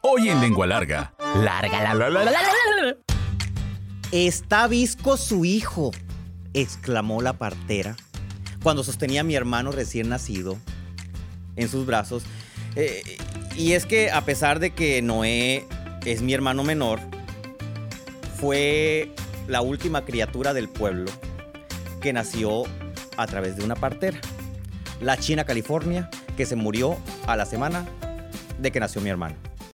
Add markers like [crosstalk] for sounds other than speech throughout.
Hoy en Lengua Larga. Larga la la la la la. Está visco su hijo, exclamó la partera cuando sostenía a mi hermano recién nacido en sus brazos. Eh, y es que a pesar de que Noé es mi hermano menor, fue la última criatura del pueblo que nació a través de una partera. La China California, que se murió a la semana de que nació mi hermano.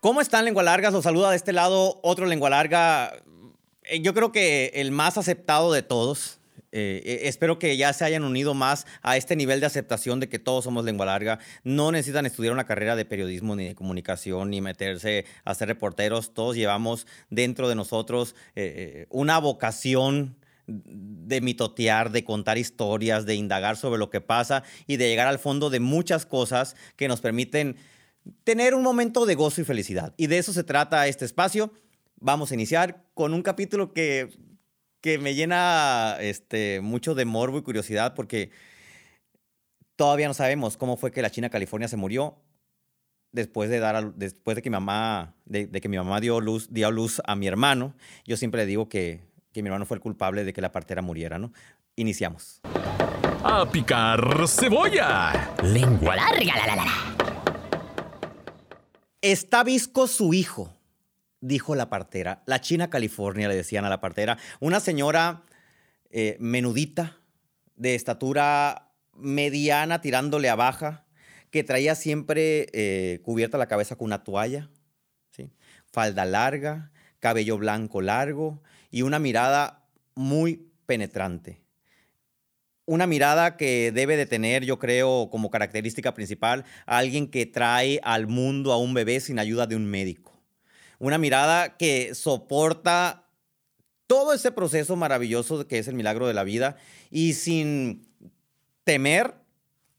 ¿Cómo están, lengua largas? Los saluda de este lado otro lengua larga. Eh, Yo creo que el más aceptado de todos. Eh, eh, espero que ya se hayan unido más a este nivel de aceptación de que todos somos lengua larga. No necesitan estudiar una carrera de periodismo ni de comunicación ni meterse a ser reporteros. Todos llevamos dentro de nosotros una vocación de mitotear, de contar historias, de indagar sobre lo que pasa y de llegar al fondo de muchas cosas que nos permiten tener un momento de gozo y felicidad. Y de eso se trata este espacio. Vamos a iniciar con un capítulo que, que me llena este, mucho de morbo y curiosidad porque todavía no sabemos cómo fue que la China California se murió después de dar a- después de que mi mamá de, de que mi mamá dio luz dio a luz a mi hermano. Yo siempre le digo que, que mi hermano fue el culpable de que la partera muriera, ¿no? Iniciamos. ¡A picar cebolla! Lengua larga la la la la. Está visco su hijo, dijo la partera. La China California le decían a la partera. Una señora eh, menudita, de estatura mediana, tirándole a baja, que traía siempre eh, cubierta la cabeza con una toalla, ¿sí? falda larga, cabello blanco largo y una mirada muy penetrante. Una mirada que debe de tener, yo creo, como característica principal, alguien que trae al mundo a un bebé sin ayuda de un médico. Una mirada que soporta todo ese proceso maravilloso que es el milagro de la vida y sin temer,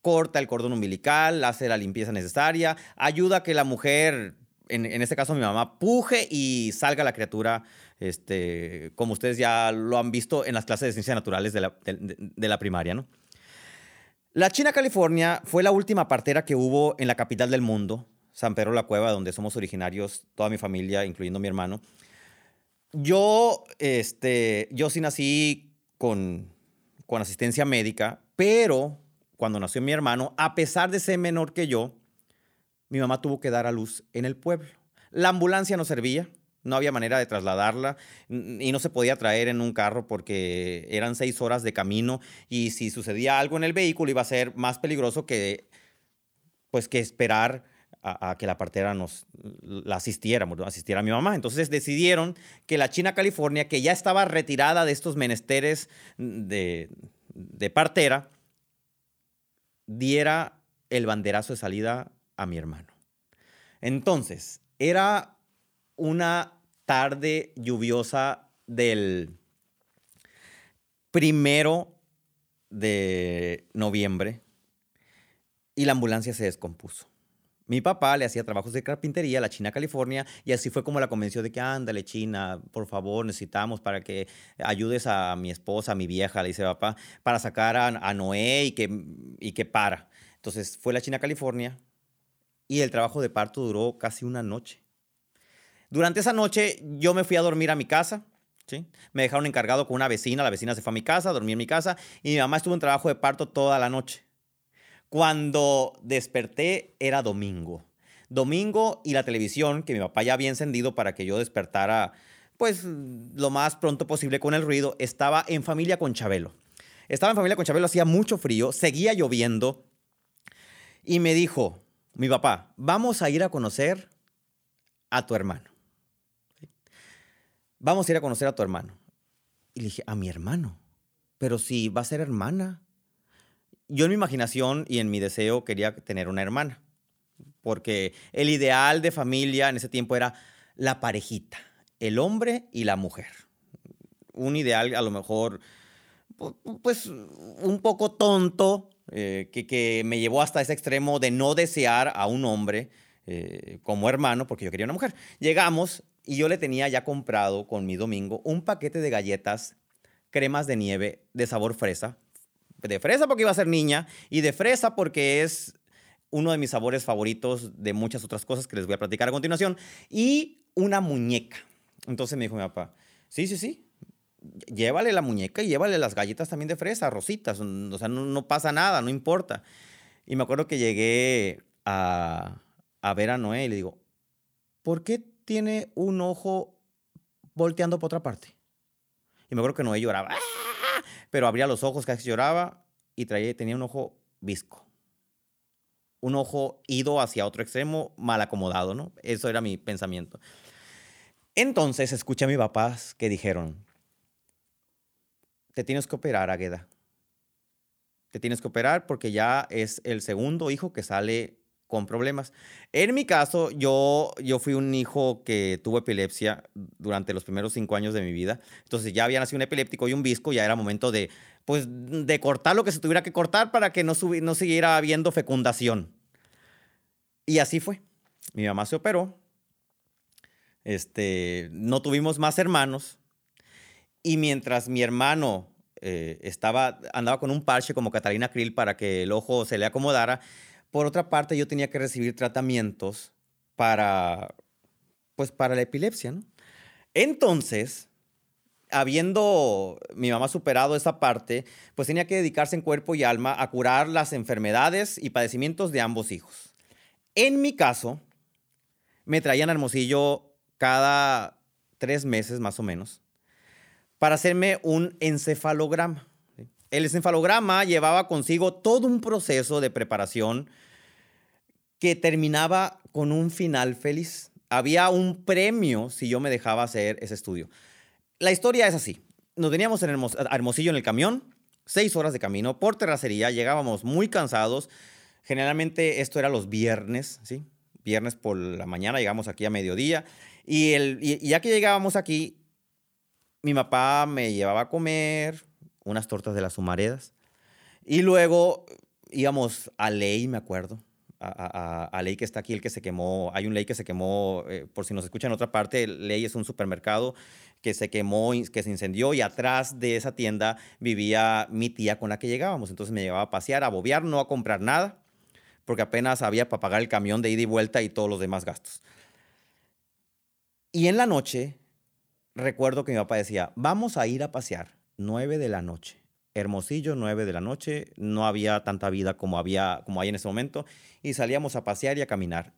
corta el cordón umbilical, hace la limpieza necesaria, ayuda a que la mujer, en, en este caso mi mamá, puje y salga la criatura, este, como ustedes ya lo han visto en las clases de ciencias naturales de la, de- la primaria, ¿no? La China California fue la última partera que hubo en la capital del mundo, San Pedro la Cueva, donde somos originarios, toda mi familia, incluyendo mi hermano. Yo, este, yo sí nací con, con asistencia médica, pero cuando nació mi hermano, a pesar de ser menor que yo, mi mamá tuvo que dar a luz en el pueblo. La ambulancia no servía, no había manera de trasladarla y no se podía traer en un carro porque eran seis horas de camino y si sucedía algo en el vehículo iba a ser más peligroso que, pues, que esperar a, que la partera nos la asistiéramos, ¿no? asistiera a mi mamá. Entonces decidieron que la China California, que ya estaba retirada de estos menesteres de, de partera, diera el banderazo de salida a mi hermano. Entonces, era una tarde lluviosa del primero de noviembre y la ambulancia se descompuso. Mi papá le hacía trabajos de carpintería a la China California y así fue como la convenció de que ándale China, por favor, necesitamos para que ayudes a mi esposa, a mi vieja, le dice papá, para sacar a, a Noé y que, y que para. Entonces fue la China California y el trabajo de parto duró casi una noche. Durante esa noche yo me fui a dormir a mi casa. ¿sí? Me dejaron encargado con una vecina, la vecina se fue a mi casa, dormí en mi casa y mi mamá estuvo en trabajo de parto toda la noche. Cuando desperté era domingo. Domingo y la televisión, que mi papá ya había encendido para que yo despertara, pues lo más pronto posible con el ruido, estaba en familia con Chabelo. Estaba en familia con Chabelo, hacía mucho frío, seguía lloviendo y me dijo, mi papá, vamos a ir a conocer a tu hermano. Vamos a ir a conocer a tu hermano. Y le dije, a mi hermano. Pero si va a ser hermana. Yo en mi imaginación y en mi deseo quería tener una hermana. porque el ideal de familia en ese tiempo era la parejita, el hombre y la mujer. Un ideal a lo mejor, pues, un poco tonto, eh, que, me llevó hasta ese extremo de no desear a un hombre eh, como hermano, porque yo quería una mujer. Llegamos y yo le tenía ya comprado con mi domingo un paquete de galletas, cremas de nieve de sabor fresa. De fresa porque iba a ser niña y de fresa porque es uno de mis sabores favoritos de muchas otras cosas que les voy a platicar a continuación. Y una muñeca. Entonces me dijo mi papá, sí, sí, sí, llévale la muñeca y llévale las galletas también de fresa, rositas. O sea, no, pasa nada, no importa. Y me acuerdo que llegué a, a ver a Noé y le digo, ¿por qué tiene un ojo volteando por otra parte? Y me acuerdo que Noé lloraba, ¡Ah! pero abría los ojos, casi lloraba y traía, tenía un ojo visco. Un ojo ido hacia otro extremo, mal acomodado, ¿no? Eso era mi pensamiento. Entonces escuché a mis papás que dijeron, te tienes que operar, Agueda. Te tienes que operar porque ya es el segundo hijo que sale con problemas. En mi caso, yo, yo fui un hijo que tuvo epilepsia durante los primeros cinco años de mi vida. Entonces ya había nacido un epiléptico y un visco, ya era momento de, pues, de cortar lo que se tuviera que cortar para que no, no siguiera habiendo fecundación. Y así fue. Mi mamá se operó. Este, no tuvimos más hermanos. Y mientras mi hermano eh, estaba, andaba con un parche como Catalina Krill para que el ojo se le acomodara, por otra parte yo tenía que recibir tratamientos para, pues para la epilepsia, ¿no? Entonces, habiendo mi mamá superado esa parte, pues tenía que dedicarse en cuerpo y alma a curar las enfermedades y padecimientos de ambos hijos. En mi caso, me traían a Hermosillo cada tres meses más o menos para hacerme un encefalograma. El encefalograma llevaba consigo todo un proceso de preparación que terminaba con un final feliz. Había un premio si yo me dejaba hacer ese estudio. La historia es así. Nos veníamos en Hermosillo en el camión, seis horas de camino por terracería, llegábamos muy cansados. Generalmente esto era los viernes, ¿sí? Viernes por la mañana, llegamos aquí a mediodía. Y, el, y ya que llegábamos aquí, mi papá me llevaba a comer unas tortas de las humaredas. Y luego íbamos a Ley, me acuerdo. A, Ley que está aquí, el que se quemó. Hay un Ley que se quemó, eh, por si nos escuchan en otra parte, Ley es un supermercado que se quemó, que se incendió y atrás de esa tienda vivía mi tía con la que llegábamos. Entonces me llevaba a pasear, a bobear, no a comprar nada, porque apenas había para pagar el camión de ida y vuelta y todos los demás gastos. Y en la noche recuerdo que mi papá decía, vamos a ir a pasear, 9 de la noche. Hermosillo, 9 de la noche, no había tanta vida como, había, como hay en ese momento, y salíamos a pasear y a caminar.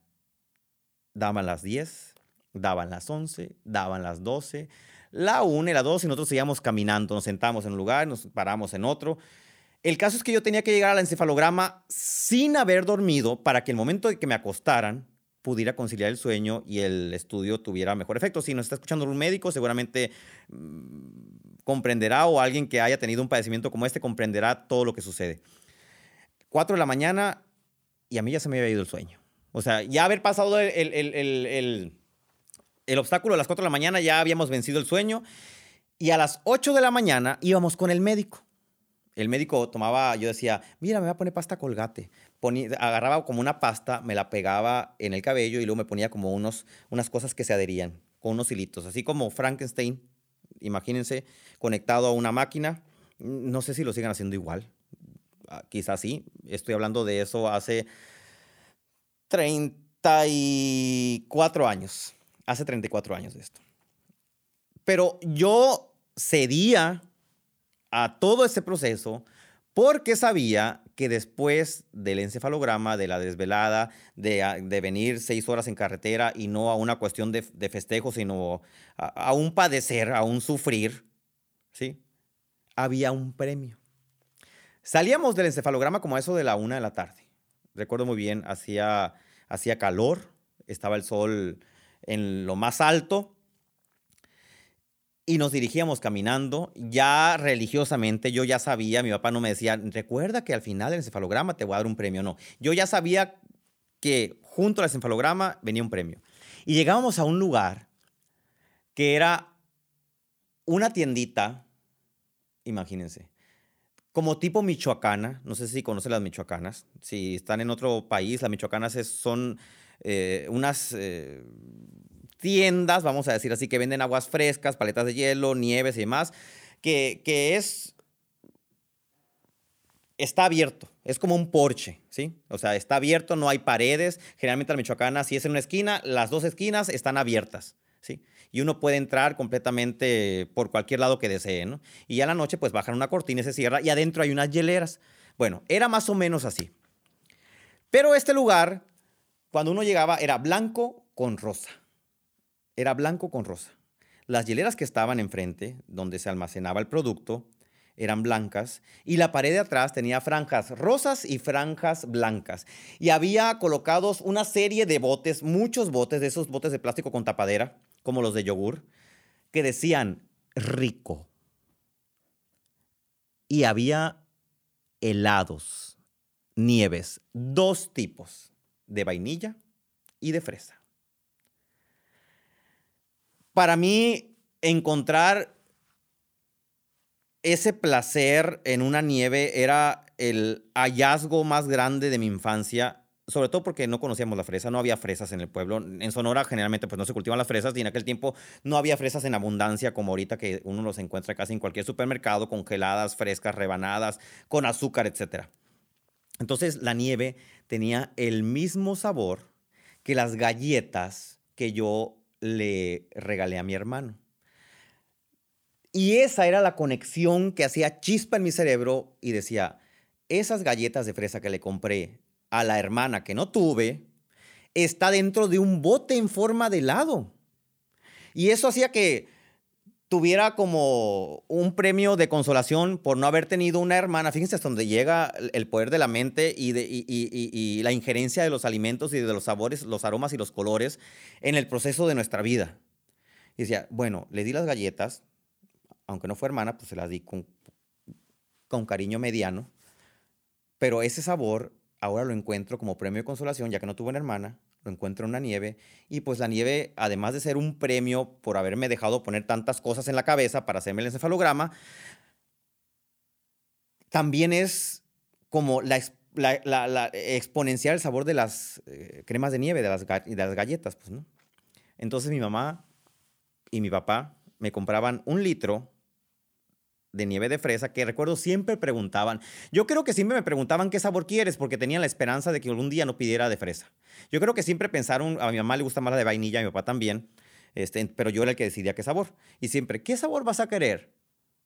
Daban las 10, daban las 11, daban las 12, la 1 y la 2, y nosotros seguíamos caminando, nos sentamos en un lugar, nos paramos en otro. El caso es que yo tenía que llegar al encefalograma sin haber dormido para que el momento de que me acostaran, pudiera conciliar el sueño y el estudio tuviera mejor efecto. Si nos está escuchando un médico, seguramente mm, comprenderá o alguien que haya tenido un padecimiento como este comprenderá todo lo que sucede. Cuatro de la mañana y a mí ya se me había ido el sueño. O sea, ya haber pasado el, el, el, el obstáculo a las cuatro de la mañana, ya habíamos vencido el sueño y a las ocho de la mañana íbamos con el médico el médico tomaba, yo decía, mira, me voy a poner pasta colgate. agarraba como una pasta, me la pegaba en el cabello y luego me ponía como unos, unas cosas que se adherían, con unos hilitos, así como Frankenstein, imagínense, conectado a una máquina. No sé si lo sigan haciendo igual, ah, quizás sí. Estoy hablando de eso hace 34 años, hace 34 años de esto. Pero yo cedía a todo ese proceso porque sabía que después del encefalograma, de la desvelada, de, ah, venir seis horas en carretera y no a una cuestión de, festejo, sino a, un padecer, a un sufrir, ¿sí? Había un premio. Salíamos del encefalograma como a eso de la una de la tarde. Recuerdo muy bien, hacía, hacía calor, estaba el sol en lo más alto y nos dirigíamos caminando, ya religiosamente, yo ya sabía, mi papá no me decía, recuerda que al final del encefalograma te voy a dar un premio, no. Yo ya sabía que junto al encefalograma venía un premio. Y llegábamos a un lugar que era una tiendita, imagínense, como tipo michoacana, no sé si conocen las michoacanas, si están en otro país, las michoacanas son eh, unas eh, tiendas, vamos a decir así, que venden aguas frescas, paletas de hielo, nieves y demás, que, que es, está abierto, es como un porche, ¿sí? O sea, está abierto, no hay paredes, generalmente la michoacana, si es en una esquina, las dos esquinas están abiertas, ¿sí? y uno puede entrar completamente por cualquier lado que desee, ¿no? Y a la noche pues bajan una cortina y se cierra y adentro hay unas hieleras. Bueno, era más o menos así. Pero este lugar, cuando uno llegaba, era blanco con rosa. Era blanco con rosa. Las hieleras que estaban enfrente, donde se almacenaba el producto, eran blancas y la pared de atrás tenía franjas rosas y franjas blancas. Y había colocados una serie de botes, muchos botes, de esos botes de plástico con tapadera, como los de yogur, que decían rico. Y había helados, nieves, dos tipos, de vainilla y de fresa. Para mí, encontrar ese placer en una nieve era el hallazgo más grande de mi infancia sobre todo porque no conocíamos la fresa, no había fresas en el pueblo. En Sonora generalmente pues no se cultivan las fresas y en aquel tiempo no había fresas en abundancia como ahorita que uno los encuentra casi en cualquier supermercado, congeladas, frescas, rebanadas, con azúcar, etc. Entonces la nieve tenía el mismo sabor que las galletas que yo le regalé a mi hermano. Y esa era la conexión que hacía chispa en mi cerebro y decía, esas galletas de fresa que le compré a la hermana que no tuve, está dentro de un bote en forma de helado. Y eso hacía que tuviera como un premio de consolación por no haber tenido una hermana. Fíjense hasta donde llega el poder de la mente y, de, y, la injerencia de los alimentos y de los sabores, los aromas y los colores en el proceso de nuestra vida. Y decía, bueno, le di las galletas, aunque no fue hermana, pues se las di con, con cariño mediano, pero ese sabor ahora lo encuentro como premio de consolación, ya que no tuve una hermana, encuentro en una nieve. Y pues la nieve, además de ser un premio por haberme dejado poner tantas cosas en la cabeza para hacerme el encefalograma, también es como la, exponencial el sabor de las eh, cremas de nieve, de las, de las galletas. Pues, ¿no? Entonces mi mamá y mi papá me compraban un litro de nieve de fresa que recuerdo siempre preguntaban. Yo creo que siempre me preguntaban qué sabor quieres porque tenían la esperanza de que algún día no pidiera de fresa. Yo creo que siempre pensaron, a mi mamá le gusta más la de vainilla, a mi papá también, este, pero yo era el que decidía qué sabor. Y siempre, ¿qué sabor vas a querer?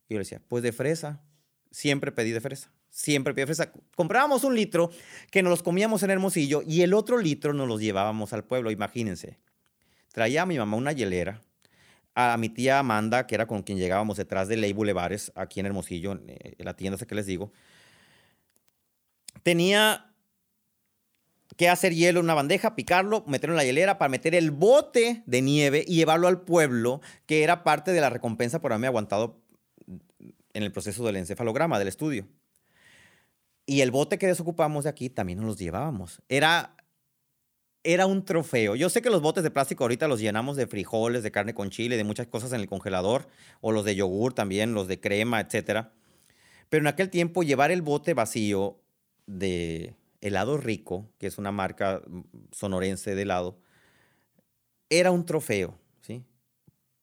Y yo le decía, pues de fresa. Siempre pedí de fresa. Siempre pedí de fresa. Comprábamos un litro que nos los comíamos en Hermosillo y el otro litro nos los llevábamos al pueblo, imagínense. Traía a mi mamá una hielera a mi tía Amanda, que era con quien llegábamos detrás de Ley Bulevares, aquí en Hermosillo, en eh, la tienda esa que les digo, tenía que hacer hielo en una bandeja, picarlo, meterlo en la hielera para meter el bote de nieve y llevarlo al pueblo, que era parte de la recompensa por haberme aguantado en el proceso del encefalograma, del estudio. Y el bote que desocupamos de aquí también nos los llevábamos. Era era un trofeo. Yo sé que los botes de plástico ahorita los llenamos de frijoles, de carne con chile, de muchas cosas en el congelador, o los de yogur también, los de crema, etc. Pero en aquel tiempo llevar el bote vacío de helado rico, que es una marca mm, sonorense de helado, era un trofeo, ¿sí?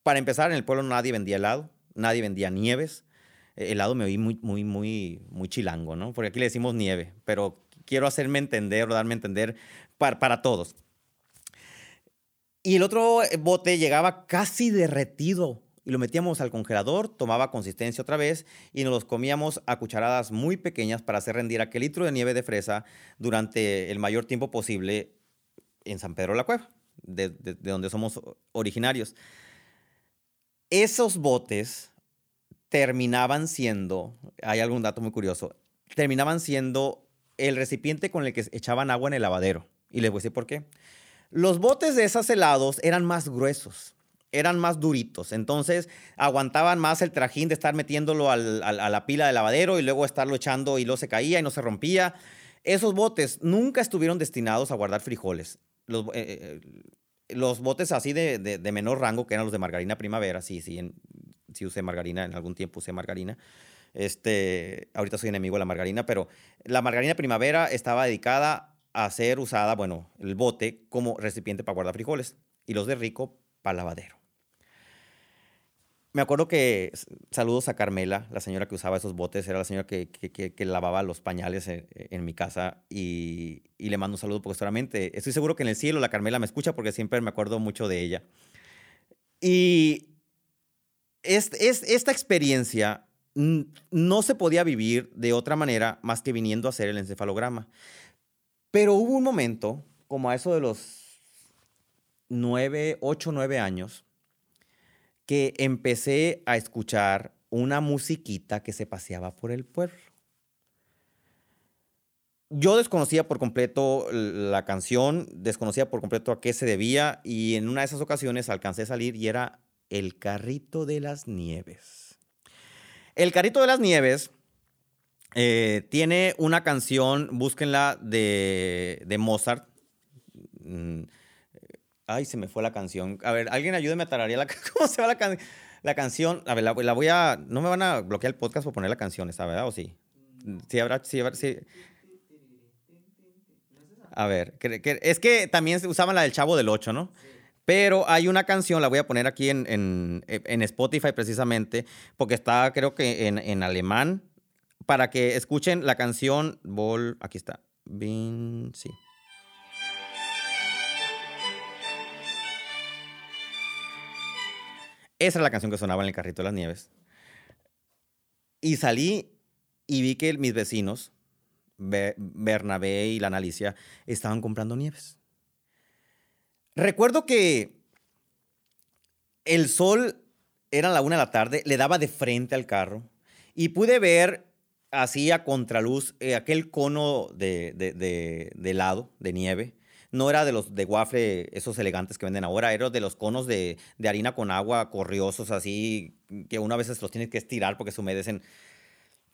Para empezar, en el pueblo nadie vendía helado, nadie vendía nieves. E, helado me oí muy, muy, muy, muy chilango, ¿no? Porque aquí le decimos nieve, pero quiero hacerme entender o darme a entender para, todos. Y el otro eh, bote llegaba casi derretido y lo metíamos al congelador, tomaba consistencia otra vez y nos los comíamos a cucharadas muy pequeñas para hacer rendir aquel litro de nieve de fresa durante el mayor tiempo posible en San Pedro de la Cueva, de, de donde somos originarios. Esos botes terminaban siendo, hay algún dato muy curioso, terminaban siendo el recipiente con el que echaban agua en el lavadero. Y les voy a decir por qué. Los botes de esos helados eran más gruesos, eran más duritos. Entonces aguantaban más el trajín de estar metiéndolo a la pila de lavadero y luego estarlo echando y luego se caía y no se rompía. Esos botes nunca estuvieron destinados a guardar frijoles. los, eh, eh, los botes así de menor rango, que eran los de margarina primavera, sí, sí, en- sí usé margarina, en algún tiempo usé margarina. Este, ahorita soy enemigo de la margarina, pero la margarina primavera estaba dedicada a ser usada, bueno, el bote como recipiente para guardar frijoles y los de rico para lavadero. Me acuerdo que, saludos a Carmela, la señora que usaba esos botes, era la señora que, que- lavaba los pañales en, mi casa y, y le mando un saludo porque seguramente, estoy seguro que en el cielo la Carmela me escucha porque siempre me acuerdo mucho de ella. Y es, es- esta experiencia no se podía vivir de otra manera más que viniendo a hacer el encefalograma. Pero hubo un momento, como a eso de los nueve, ocho, nueve años, que empecé a escuchar una musiquita que se paseaba por el pueblo. Yo desconocía por completo la canción, desconocía por completo a qué se debía y en una de esas ocasiones alcancé a salir y era El Carrito de las Nieves. El Carrito de las Nieves eh, tiene una canción, búsquenla, de, Mozart. Mm, Ay, se me fue la canción. A ver, alguien ayúdeme a tararear la [laughs] ¿Cómo se va la, can- la canción? A ver, la, voy a... No me van a bloquear el podcast por poner la canción, ¿está verdad? ¿O sí? Sí, habrá... Sí, habrá- sí. A ver, que- que- es que también usaban la del Chavo del 8, ¿no? Pero hay una canción, la voy a poner aquí en, en- en Spotify precisamente, porque está creo que en, en alemán, para que escuchen la canción Vol... Aquí está. Bin, sí. Esa era la canción que sonaba en el carrito de las nieves. Y salí y vi que mis vecinos, Be- Bernabé y la Analicia, estaban comprando nieves. Recuerdo que el sol era la una de la tarde, le daba de frente al carro y pude ver así a contraluz eh, aquel cono de, de- de- de helado, de nieve. No era de los de waffle, esos elegantes que venden ahora, era de los conos de, de harina con agua, corriosos, así, que una vez los tienes que estirar porque se humedecen.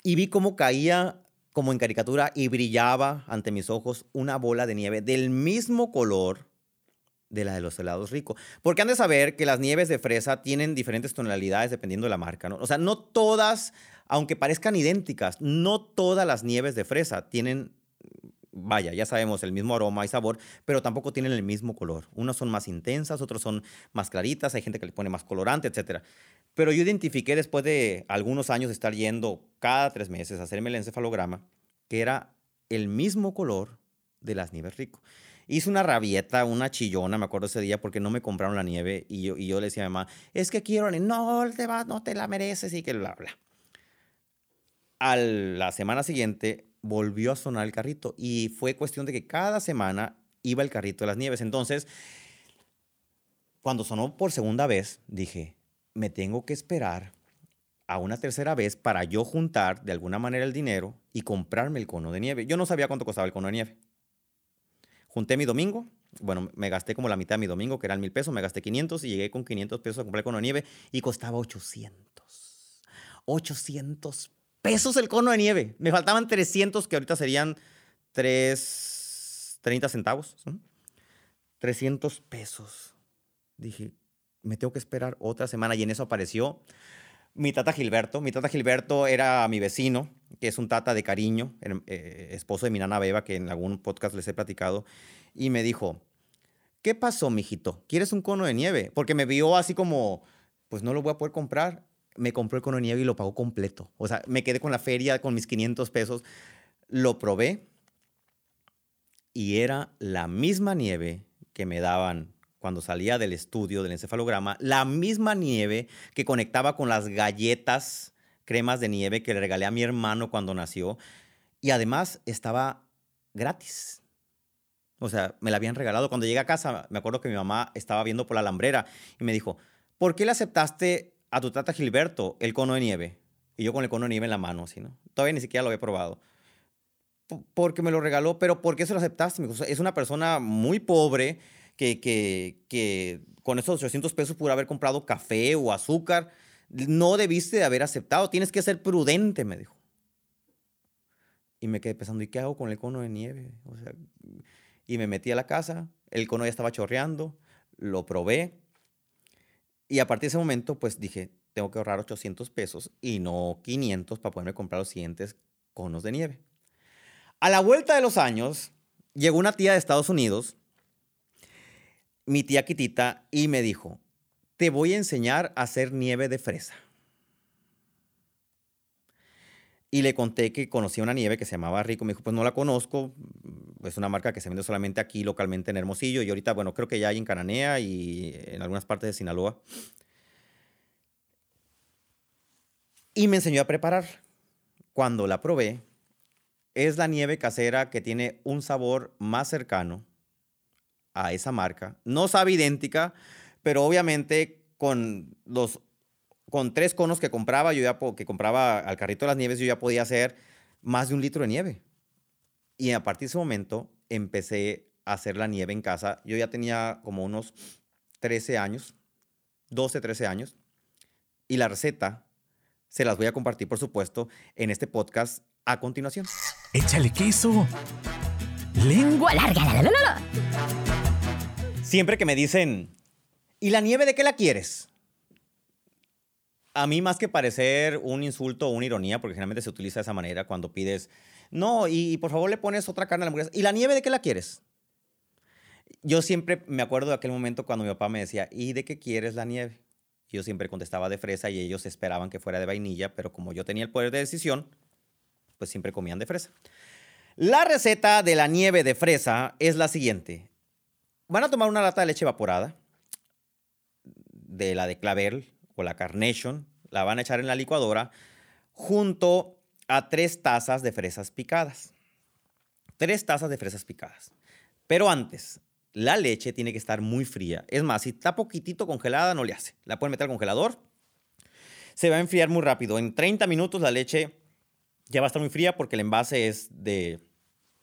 Y vi cómo caía, como en caricatura, y brillaba ante mis ojos una bola de nieve del mismo color de la de los helados ricos. Porque han de saber que las nieves de fresa tienen diferentes tonalidades dependiendo de la marca, ¿no? O sea, no todas, aunque parezcan idénticas, no todas las nieves de fresa tienen, vaya, ya sabemos, el mismo aroma y sabor, pero tampoco tienen el mismo color. Unas son más intensas, otras son más claritas, hay gente que le pone más colorante, etc. Pero yo identifiqué después de algunos años de estar yendo cada tres meses a hacerme el encefalograma, que era el mismo color de las nieves rico. Hice una rabieta, una chillona, me acuerdo ese día, porque no me compraron la nieve. Y yo, y yo le decía a mi mamá, es que quiero, la nieve". no, te va, no te la mereces y que bla, bla. A la semana siguiente volvió a sonar el carrito y fue cuestión de que cada semana iba el carrito de las nieves. Entonces, cuando sonó por segunda vez, dije, me tengo que esperar a una tercera vez para yo juntar de alguna manera el dinero y comprarme el cono de nieve. Yo no sabía cuánto costaba el cono de nieve. Junté mi domingo, bueno, me gasté como la mitad de mi domingo, que eran mil pesos, me gasté 500 y llegué con 500 pesos a comprar el cono de nieve y costaba 800. 800 pesos el cono de nieve. Me faltaban 300, que ahorita serían 3, 30 centavos. ¿no? 300 pesos. Dije, me tengo que esperar otra semana y en eso apareció mi tata Gilberto. Mi tata Gilberto era mi vecino, que es un tata de cariño, el, eh, esposo de mi nana Beba, que en algún podcast les he platicado, y me dijo, ¿qué pasó, mijito? ¿Quieres un cono de nieve? Porque me vio así como, pues no lo voy a poder comprar. Me compró el cono de nieve y lo pagó completo. O sea, me quedé con la feria con mis 500 pesos. Lo probé y era la misma nieve que me daban cuando salía del estudio del encefalograma, la misma nieve que conectaba con las galletas, cremas de nieve que le regalé a mi hermano cuando nació. Y además estaba gratis. O sea, me la habían regalado. Cuando llegué a casa, me acuerdo que mi mamá estaba viendo por la alambrera y me dijo, ¿por qué le aceptaste a tu tata Gilberto el cono de nieve? Y yo con el cono de nieve en la mano, así, ¿no? Todavía ni siquiera lo había probado. "P- Porque me lo regaló, pero ¿por qué se lo aceptaste? Es una persona muy pobre que, que, que con esos 800 pesos pudo haber comprado café o azúcar. No debiste de haber aceptado. Tienes que ser prudente, me dijo. Y me quedé pensando, ¿y qué hago con el cono de nieve? O sea, y me metí a la casa, el cono ya estaba chorreando, lo probé. Y a partir de ese momento, pues dije, tengo que ahorrar 800 pesos y no 500 para poderme comprar los siguientes conos de nieve. A la vuelta de los años, llegó una tía de Estados Unidos, mi tía Kitita, y me dijo, te voy a enseñar a hacer nieve de fresa. Y le conté que conocía una nieve que se llamaba Rico. Me dijo, pues no la conozco. Es una marca que se vende solamente aquí localmente en Hermosillo. Y ahorita, bueno, creo que ya hay en Cananea y en algunas partes de Sinaloa. Y me enseñó a preparar. Cuando la probé, es la nieve casera que tiene un sabor más cercano a esa marca. No sabe idéntica, pero obviamente con los con tres conos que compraba, yo ya que compraba al carrito de las nieves, yo ya podía hacer más de un litro de nieve. Y a partir de ese momento empecé a hacer la nieve en casa. Yo ya tenía como unos 13 años, 12, 13 años. Y la receta se las voy a compartir, por supuesto, en este podcast a continuación. Échale queso. Lengua larga. La, la, la, Siempre que me dicen, ¿y la nieve de qué la quieres? A mí más que parecer un insulto o una ironía, porque generalmente se utiliza de esa manera cuando pides, no, y, por favor le pones otra carne a la hamburguesa. ¿Y la nieve de qué la quieres? Yo siempre me acuerdo de aquel momento cuando mi papá me decía, ¿y de qué quieres la nieve? Yo siempre contestaba de fresa y ellos esperaban que fuera de vainilla, pero como yo tenía el poder de decisión, pues siempre comían de fresa. La receta de la nieve de fresa es la siguiente. Van a tomar una lata de leche evaporada, la de clavel o la carnation, la van a echar en la licuadora junto a tres tazas de fresas picadas. Tres tazas de fresas picadas. Pero antes, la leche tiene que estar muy fría. Es más, si está poquitito congelada, no le hace. La pueden meter al congelador. Se va a enfriar muy rápido. En 30 minutos la leche ya va a estar muy fría porque el envase es de,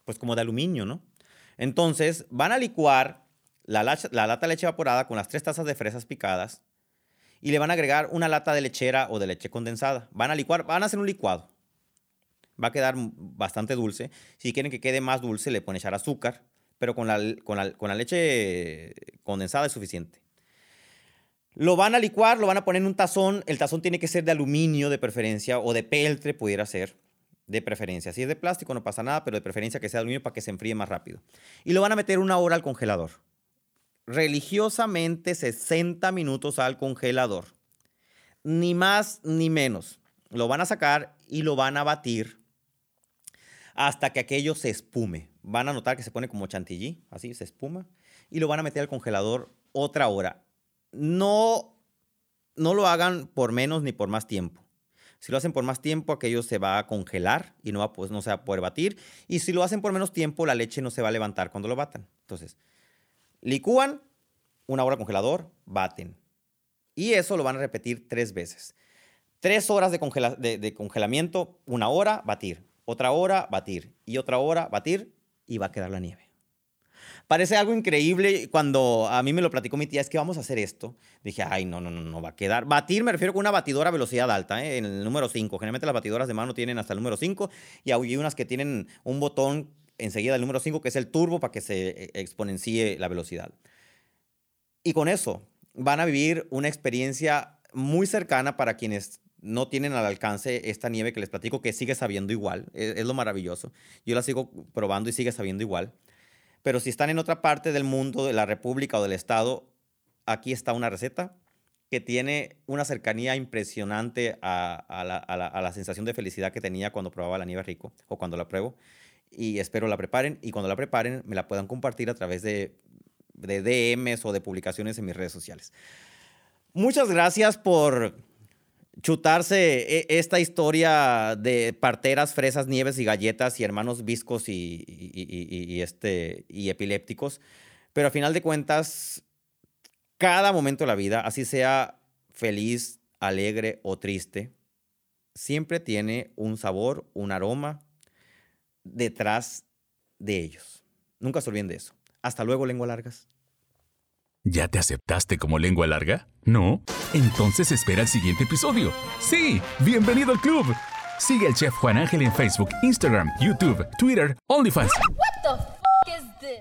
pues como de aluminio, ¿no? Entonces, van a licuar la, lata de leche evaporada con las tres tazas de fresas picadas y le van a agregar una lata de lechera o de leche condensada. Van a licuar, van a hacer un licuado. Va a quedar bastante dulce. Si quieren que quede más dulce, le pueden echar azúcar, pero con la, con la, leche condensada es suficiente. Lo van a licuar, lo van a poner en un tazón. El tazón tiene que ser de aluminio de preferencia o de peltre, pudiera ser, de preferencia. Si es de plástico no pasa nada, pero de preferencia que sea de aluminio para que se enfríe más rápido. Y lo van a meter una hora al congelador religiosamente 60 minutos al congelador. Ni más ni menos. Lo van a sacar y lo van a batir hasta que aquello se espume. Van a notar que se pone como chantilly, así se espuma, y lo van a meter al congelador otra hora. No, no lo hagan por menos ni por más tiempo. Si lo hacen por más tiempo, aquello se va a congelar y no, va, pues, no se va a poder batir. Y si lo hacen por menos tiempo, la leche no se va a levantar cuando lo batan. Entonces, Licúan, una hora congelador, baten. Y eso lo van a repetir tres veces. Tres horas de, congelamiento, una hora, batir. Otra hora, batir. Y otra hora, batir. Y va a quedar la nieve. Parece algo increíble cuando a mí me lo platicó mi tía, es que vamos a hacer esto. Dije, ay, no, no, no, no va a quedar. Batir me refiero con una batidora a velocidad alta, ¿eh? en el número 5. Generalmente las batidoras de mano tienen hasta el número 5 y hay unas que tienen un botón enseguida el número 5, que es el turbo para que se eh, exponencie la velocidad. Y con eso van a vivir una experiencia muy cercana para quienes no tienen al alcance esta nieve que les platico, que sigue sabiendo igual. Es, es, lo maravilloso. Yo la sigo probando y sigue sabiendo igual. Pero si están en otra parte del mundo, de la República o del Estado, aquí está una receta que tiene una cercanía impresionante a, a, la, a, la, a, la, sensación de felicidad que tenía cuando probaba la nieve rico o cuando la pruebo y espero la preparen y cuando la preparen me la puedan compartir a través de, de DMs o de publicaciones en mis redes sociales. Muchas gracias por chutarse e, esta historia de parteras, fresas, nieves y galletas y hermanos viscos y, este, y epilépticos. Pero a final de cuentas, cada momento de la vida, así sea feliz, alegre o triste, siempre tiene un sabor, un aroma detrás de ellos. Nunca se olviden de eso. Hasta luego, lengua largas. ¿Ya te aceptaste como lengua larga? ¿No? Entonces espera el siguiente episodio. Sí, bienvenido al club. Sigue al chef Juan Ángel en Facebook, Instagram, YouTube, Twitter, OnlyFans.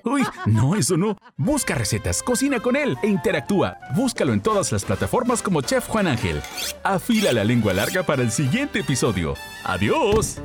Uy, no, eso no. Busca recetas, cocina con él e interactúa. Búscalo en todas las plataformas como Chef Juan Ángel. Afila la lengua larga para el siguiente episodio. ¡Adiós!